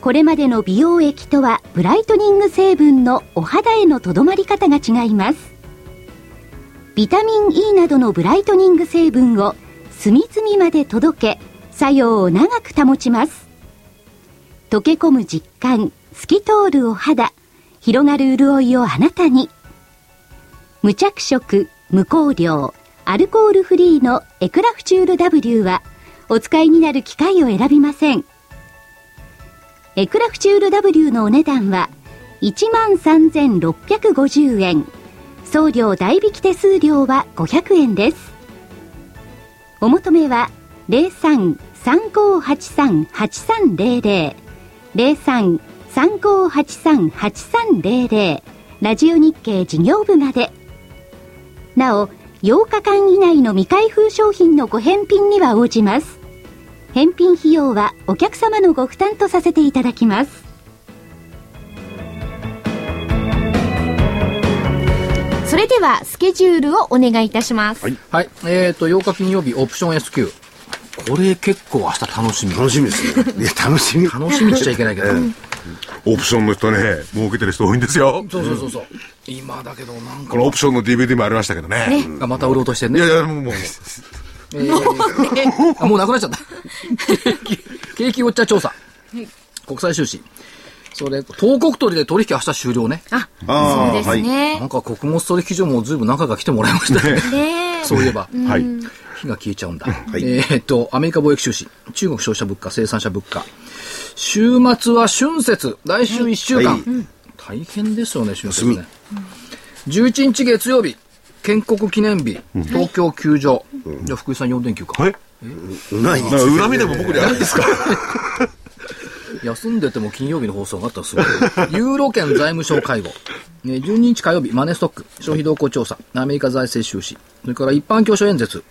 これまでの美容液とはブライトニング成分のお肌へのとどまり方が違います。ビタミン E などのブライトニング成分を隅々まで届け作用を長く保ちます溶け込む実感透き通るお肌広がる潤いをあなたに。無着色無香料アルコールフリーのエクラフチュール W はお使いになる機会を選びません。エクラフチュール W のお値段は13,650円。送料代引き手数料は500円です。お求めは03-3583-8300 03 03-3583-8300ラジオ日経事業部までなお8日間以内の未開封商品のご返品には応じます返品費用はお客様のご負担とさせていただきますそれではスケジュールをお願いいたします。はい。はい、えっ、ー、と、8日金曜日、オプション S q これ結構明日楽しみ。楽しみですね。いや、楽しみ。楽しみしちゃいけないけど。オプションの人ね、儲けてる人多いんですよ。そうそうそうそう。今だけどなんか。このオプションの DVD もありましたけどね。ねまた売ろうとしてね。いやいや、もう。もうえー、あもうなくなっちゃった。景気ウォッチャー調査。国際収支。それ、東国取りで取引明日終了ね。あ、そうですね、はい。なんか穀物取引所もずいぶん中が来てもらいましたね。ねそういえば。はい。火が消えちゃうんだ。はい、えー、っと、アメリカ貿易収支、中国消費者物価、生産者物価。週末は春節、来週1週間。はい、大変ですよね、春節ね。11日月曜日、建国記念日、東京球場。じゃあ、福井さん4連休か。え？ない。恨みでも僕にあるんですか？休んでても金曜日の放送があったらすごい。ユーロ圏財務省会合。12日火曜日、マネーストック、消費動向調査、アメリカ財政収支、それから一般教書演説。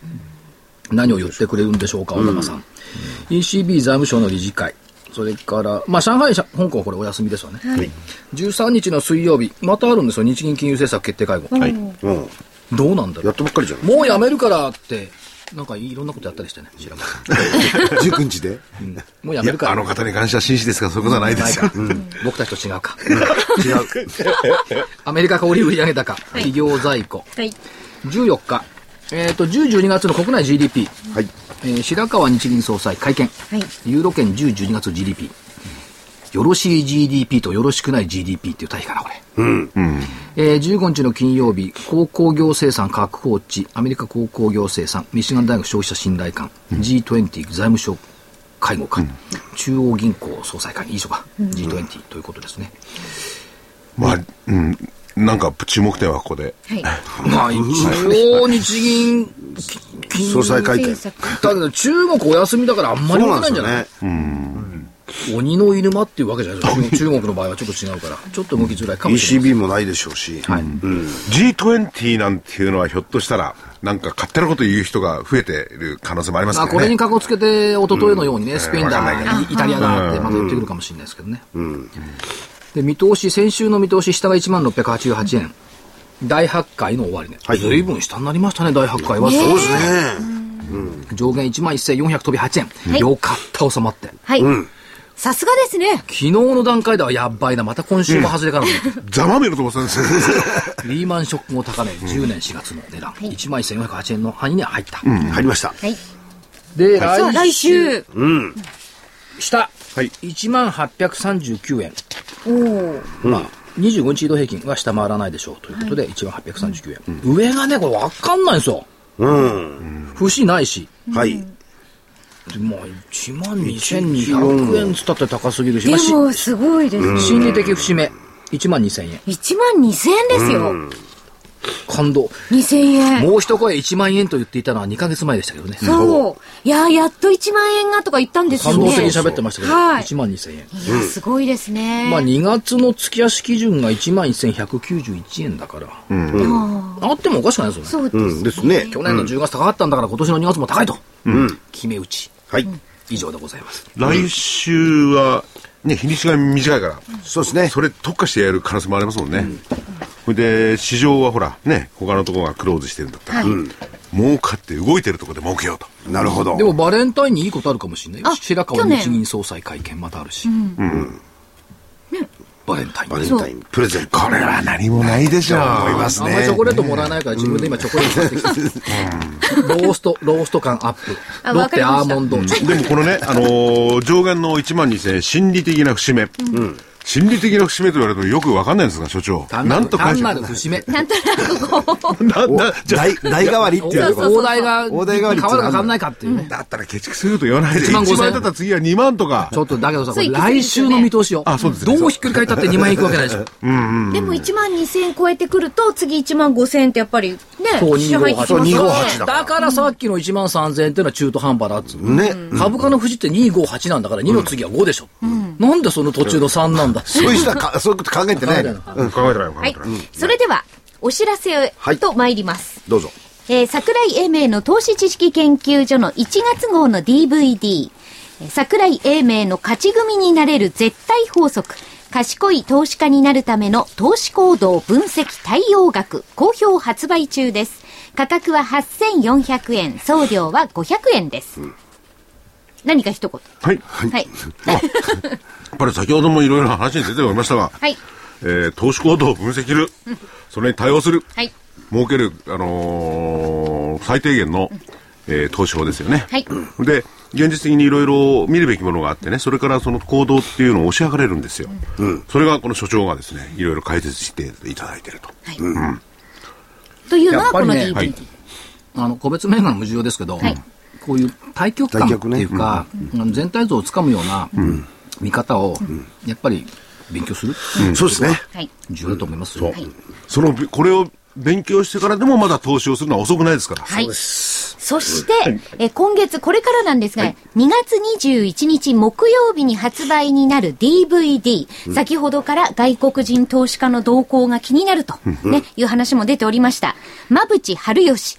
何を言ってくれるんでしょうか、小玉さん。ECB 財務省の理事会。それから、まあ、上海、香港はこれお休みですわね。はい、13日の水曜日、またあるんですよ、日銀金融政策決定会合。はい、どうなんだろう。やったばっかりじゃん。もうやめるからって、なんかいろんなことやったりしてね、知らない。19日で、うん、もうやめるから。あの方に関しては真摯ですが、そういうことはないですか。うん、僕たちと違うか。違う。アメリカ小売売上高、企業在庫。はい、14日、えっ、ー、と、10、12月の国内 GDP。はい。えー、白川日銀総裁会見。はい。ユーロ圏10、12月 GDP。よろしい GDP とよろしくない GDP っていう対比かな、これ。うん。うん、えー、15日の金曜日、鉱工業生産確保値、アメリカ鉱工業生産、ミシガン大学消費者信頼感、うん、G20 財務省会合会、うん、中央銀行総裁会、いいでしょうか、うん、G20 ということですね。まあ、うん。なんか注目点はここで。はい。まあ、一応日銀、総裁会見。だけど中国お休みだからあんまり動けないんじゃない、ね、うん。鬼の犬間っていうわけじゃないです中国の場合はちょっと違うから、ちょっと動きづらいかもしれない。ECB もないでしょうし。はい。うん、G20 なんていうのはひょっとしたら、なんか勝手なこと言う人が増えてる可能性もありますね。これにかこつけて、一昨日のようにね、うん、スペインだ、イタリアだってまた言ってくるかもしれないですけどね。うん。で、見通し、先週の見通し、下が1万688円。第8回の終値、ね。はい。随分下になりましたね、第8回は。そうですね。うん、上限1万1400飛び8円、はい。よかった、収まって。はい。うんさすがですね。昨日の段階ではやばいな。また今週も外れかな、ざまめると思ってたんですよ。リーマンショック後高値、10年4月の値段。はい、1万1408円の範囲には入った。うん、入りました。はい。で、来週。来週。うん。下。はい。1万839円。まあ、25日移動平均は下回らないでしょうということで、1万839円。うん、上がね、これ分かんないんですよ。うん。節ないし。はい。まあ、1万2200円つったって高すぎるし。でも、すごいですね。心理的節目、1万2000円。1万2000円ですよ。感動。2000円。もう一声1万円と言っていたのは2か月前でしたけどね。そう。いや、やっと1万円がとか言ったんですよね。感動的に喋ってましたけど、はい、1万2000円。いや、すごいですね。まあ2月の月足基準が1万1191円だから。うん。あってもおかしくないですよね。そうですね。去年の10月高かったんだから今年の2月も高いと。うん。決め打ち。はい。以上でございます。来週は、ね、日にちが短いから、そうですね。それ特化してやる可能性もありますもんね。それで、市場はほら、ね、他のところがクローズしてるんだったら、儲かって動いてるところで儲けようと。なるほど。でもバレンタインにいいことあるかもしれない。白川日銀総裁会見またあるし。うん。バレンタイン。バレンタイン、プレゼント。これは何もないでしょう。思いますね。あんまりチョコレートもらえないから自分で今チョコレート買ってきた。ロースト、ロースト感アップ。あロッテアわかりましたーモンド。でもこのね、あのー上限の1万2000円、心理的な節目。心理的な節目と言われるとよくわかんないんですが、所長。単なんと解単な釈る節目。なんとなくこう、な、おな、じゃ代代替わりっていう大台が、大台代わりって変わるか変わらないかっていうね。だったらケチくすると言わないで。1万1 5000万だったら次は2万とかち。ょっと、だけどさ、来週の見通しよ。あそうですねどうひっくり返ったって2万円いくわけないでしょ。でも1万2000円超えてくると、次1万5000円ってやっぱりね、そう支払いってきますよねそう258だだからさっきの1万3000円っていうのは中途半端だっつうの。ね。株価の富士って258なんだから2の次は5でしょ。なんでその途中の3なんだ？そういう人はか、そういうこと考えてないの。うん、考えてない、考はいえてない。。それでは、お知らせはいと参ります。どうぞ。えー桜井英明の投資知識研究所の1月号の DVD、えー桜井英明の勝ち組になれる絶対法則、賢い投資家になるための投資行動分析対応学、好評発売中です。価格は8400円、送料は500円です。何か一言。はい。はい。やっぱり先ほどもいろいろな話に出ておりましたが、はい。えー投資行動を分析する。それに対応する。はい。儲ける、あのー最低限の、えー投資法ですよね。はいで、現実的にいろいろ見るべきものがあってね、それからその行動っていうのを押し上がれるんですよ。それがこの所長がですね、いろいろ解説していただいていると。というのがこの DVD。ぱりねあの、個別銘柄も重要ですけど、はいこういう対極感っていうか、うん。全体像をつかむような見方を、やっぱり勉強する、そうですね。はい。重要だと思いますよ。その、これを勉強してからでもまだ投資をするのは遅くないですから。はい。そして、え今月、これからなんですが、2月21日木曜日に発売になる DVD、先ほどから外国人投資家の動向が気になると、ね、いう話も出ておりました。馬淵春吉、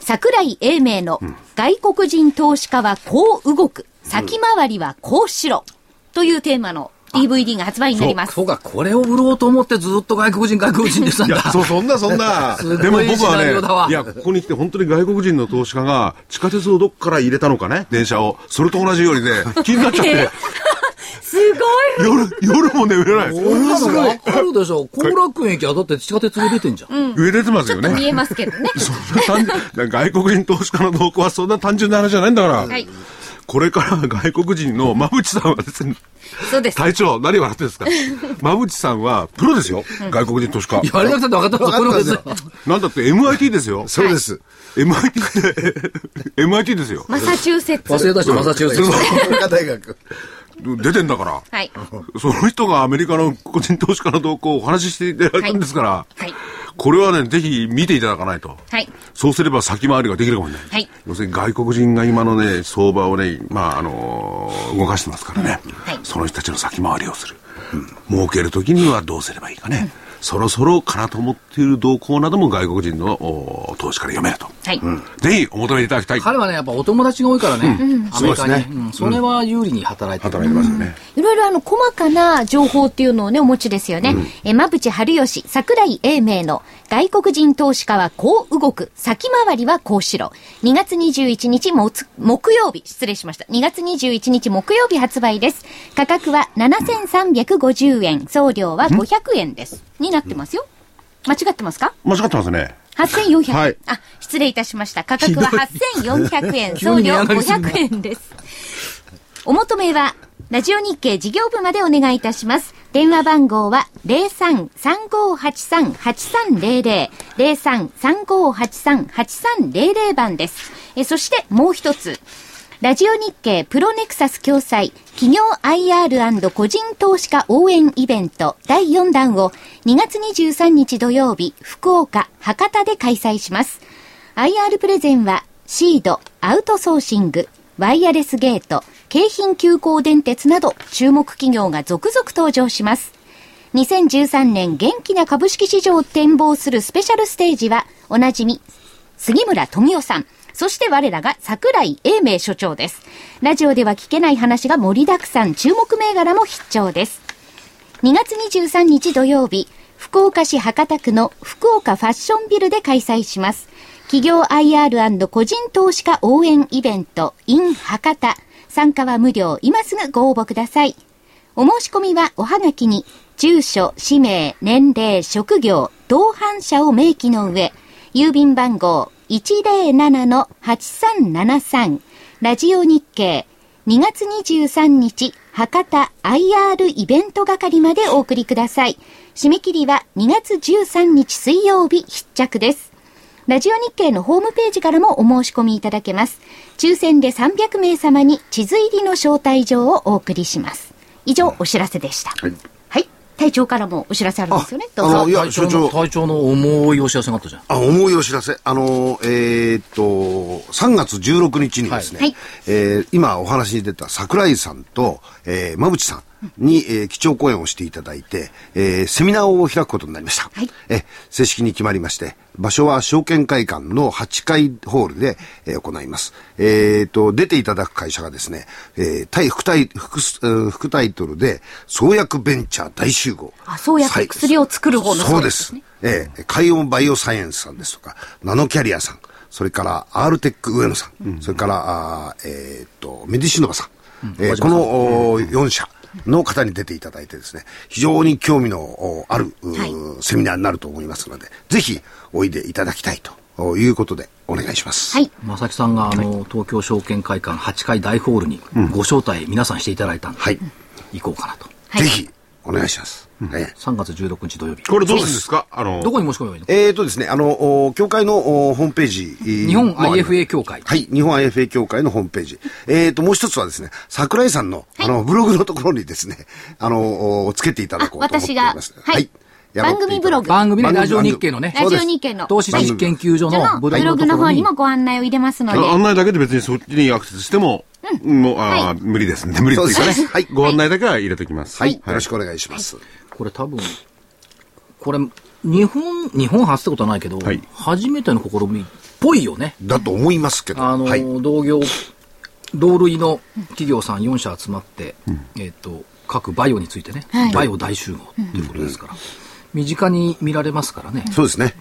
桜井英明の外国人投資家はこう動く、先回りはこうしろ、というテーマの DVD が発売になります。そうか、これを売ろうと思ってずっと外国人、外国人でしたんだ。いや、そう、そんな、そんな。でも僕はね、いや、ここに来て本当に外国人の投資家が地下鉄をどっから入れたのかね、電車を。それと同じようにね、気になっちゃって、すごい夜、夜も眠れない。こんなのわかるでしょ。後楽園駅はだって地下鉄上出てんじゃん。上出てますよね。見えますけどね。そんな単純、外国人投資家の動向はそんな単純な話じゃないんだから。はい。これから外国人の馬淵さんはですね、そうです。隊長、何笑ってるんですか？馬淵さんはプロですよ。外国人投資家。言われなくたって分かった分かってますよなんだって MIT ですよ。そうです。MIT って、MIT ですよ。マサチューセッツ。忘れた人、マサチューセッツ。大学。出てんだから。はい。その人がアメリカの個人投資家の動向をお話ししていただいたんですから、はい。これはね、ぜひ見ていただかないと。はい。そうすれば先回りができるかもしれない。はい要するに外国人が今のね、相場をね、まあ、あのー動かしてますからね、はいその人たちの先回りをする。儲けるときにはどうすればいいかね。そろそろかなと思っている動向なども外国人のお投資から読めると。はい。ぜひお求めいただきたい。彼はね、やっぱお友達が多いからね、アメリカに。そうですねうんそれは有利に働いてる。働いてますよね。いろいろあの、細かな情報っていうのをね、お持ちですよね。え、馬淵春吉、桜井英明の外国人投資家はこう動く、先回りはこうしろ。2月21日もつ木曜日、失礼しました。2月21日木曜日発売です。価格は7350円、送料は500円です。になってますよ。間違ってますか？間違ってますね。8400円。はいあ、失礼いたしました。価格は8400円、送料上がりするな500円です。お求めは、ラジオ日経事業部までお願いいたします。電話番号は03-3583-8300、03-3583-8300番です。えそしてもう一つ、ラジオ日経プロネクサス共催企業 IR& 個人投資家応援イベント第4弾を2月23日土曜日福岡、博多で開催します。IR プレゼンはシード、アウトソーシング、ワイヤレスゲート、京浜急行電鉄など注目企業が続々登場します。2013年元気な株式市場を展望するスペシャルステージはおなじみ杉村富夫さん。そして我らが桜井英明所長です。ラジオでは聞けない話が盛りだくさん、注目銘柄も必聴です。2月23日土曜日、福岡市博多区の福岡ファッションビルで開催します。企業 IR& 個人投資家応援イベント in 博多。参加は無料。今すぐご応募ください。お申し込みはおはがきに住所、氏名、年齢、職業、同伴者を明記の上、郵便番号107-8373ラジオ日経2月23日博多 IR イベント係までお送りください。締め切りは2月13日水曜日必着です。ラジオ日経のホームページからもお申し込みいただけます。抽選で300名様に地図入りの招待状をお送りします。以上、お知らせでした。はい隊長からもお知らせあるんですよね。どうぞ。いや、所長。隊長の重いお知らせがあったじゃん。あ、重いお知らせ。あの、えー、っと、3月16日にですね、はい、えー、今お話に出た桜井さんと、えー、馬淵さん。に、えー、基調講演をしていただいて、えー、セミナーを開くことになりました。はい、え正式に決まりまして、場所は証券会館の8階ホールで、えー、行います。えっ、ー、と、出ていただく会社がですね、えー、対副タイ副副タイトルで、創薬ベンチャー大集合。あ、創薬薬を作る方のそうです。えー、海洋バイオサイエンスさんですとか、ナノキャリアさん、それから R テック上野さん、うん、それから、あえっ、ー、と、メディシノバさん、うん、えー、この、4社、の方に出ていただいてですね、非常に興味のある、はい、セミナーになると思いますので、ぜひおいでいただきたいということでお願いします。はい。正木さんがあの、東京証券会館8階大ホールにご招待皆さんしていただいたんで、はい、行こうかなと。ぜひお願いします。ね、3月16日土曜日。これどうするんですか？あの、どこに申し込めばいいの？えっ、とですね、あの、協会のホームページ。日本 IFA 協会。はい、日本 IFA 協会のホームページ。えっ、と、もう一つはですね、桜井さんの、あの、ブログのところにですね、あの、つけていただこうと思っています。はい。番組ブログ。番組ね、ラジオ日経のね。ラジオ日経の。投資実研究所のブログの方にもご案内を入れますので。案内だけで別にそっちにアクセスしても、もう、ああ、無理ですね。無理ですね。はい。ご案内だけは入れときます。はい。よろしくお願いします。これ多分、これ、日本、日本初ってことはないけど、はい、初めての試みっぽいよね。だと思いますけど。あの、はい、同業、同類の企業さん4社集まって、うん、えっ、ー、と、各バイオについてね、はい、バイオ大集合ということですから、身近に見られますからね。そうですね。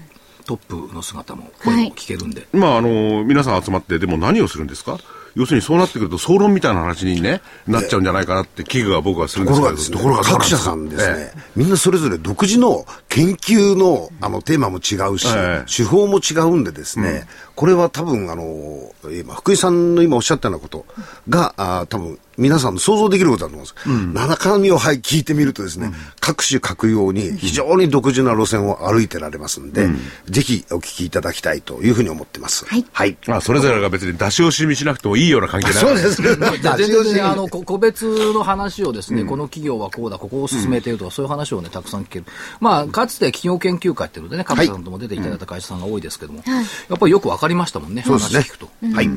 トップの姿も声も聞けるんで。まあ、あの、皆さん集まって、でも何をするんですか？要するにそうなってくると、総論みたいな話に、ね、なっちゃうんじゃないかなって危惧は僕はするんですけど、ところが、各社さんですね、ええ、みんなそれぞれ独自の研究のあのテーマも違うし、え、手法も違うんでですね、うん、これは多分あの今、福井さんの今おっしゃったようなことが、あ多分皆さん想像できることだと思うんです。うん、中身を、はい、聞いてみるとですね、うん、各種各用に非常に独自な路線を歩いてられますんで、うん、ぜひお聞きいただきたいというふうに思ってます。はい。はい。まあ、それぞれが別に出し惜しみしなくてもいいような関係なそうですね。全然、あの、個別の話をですね、この企業はこうだ、ここを進めているとか、そういう話をね、たくさん聞ける。まあ、かつて企業研究会っていうのでね、加さんとも出ていただいた会社さんが多いですけども、はい、やっぱりよくわかりましたもんね、話聞くと。はい。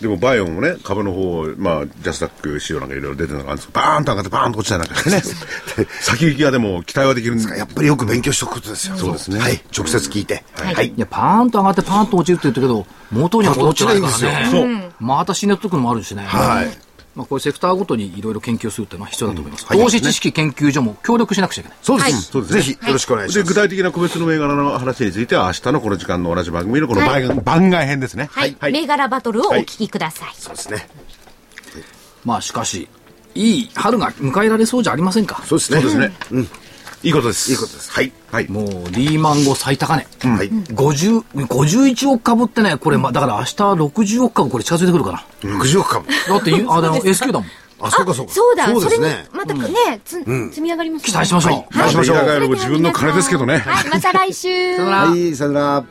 でも、バイオンもね、株の方、まあ、ジャスタック仕様なんかいろいろ出てるのがあるんですけど、バーンと上がって、バーンと落ちたりなんかしてね。先行きはでも期待はできるんですかやっぱりよく勉強しておくことですよ。そうですね。はい。直接聞いて。はい。いや、パーンと上がって、パーンと落ちるって言ったけど、元には戻ってないからね。そう。また死ぬとくのもあるしね。はい。まあ、これセクターごとにいろいろ研究するっていうのは必要だと思います。投資知識研究所も協力しなくちゃいけない。そうです。そうです。ぜひよろしくお願いします。で、具体的な個別の銘柄の話については明日のこの時間の同じ番組のこの番外編ですね。はい。銘柄バトルをお聞きください。そうですね。まあ、しかし、いい春が迎えられそうじゃありませんか？そうですね。そうですね。うん。いいことです。いいことです。はい。はい。もう、リーマン後最高値。うん、はい。50、51億株ってね、これ、ま、だから明日60億株これ近づいてくるかな。60億株。だって、あ、でも S q だもん。あ、そうかそうか。そうだ、そうですね。またね、積み上がります期待しましょう。期待しましょう。自分の金ですけどね。はい、また来週。さよなら。はい、さよなら。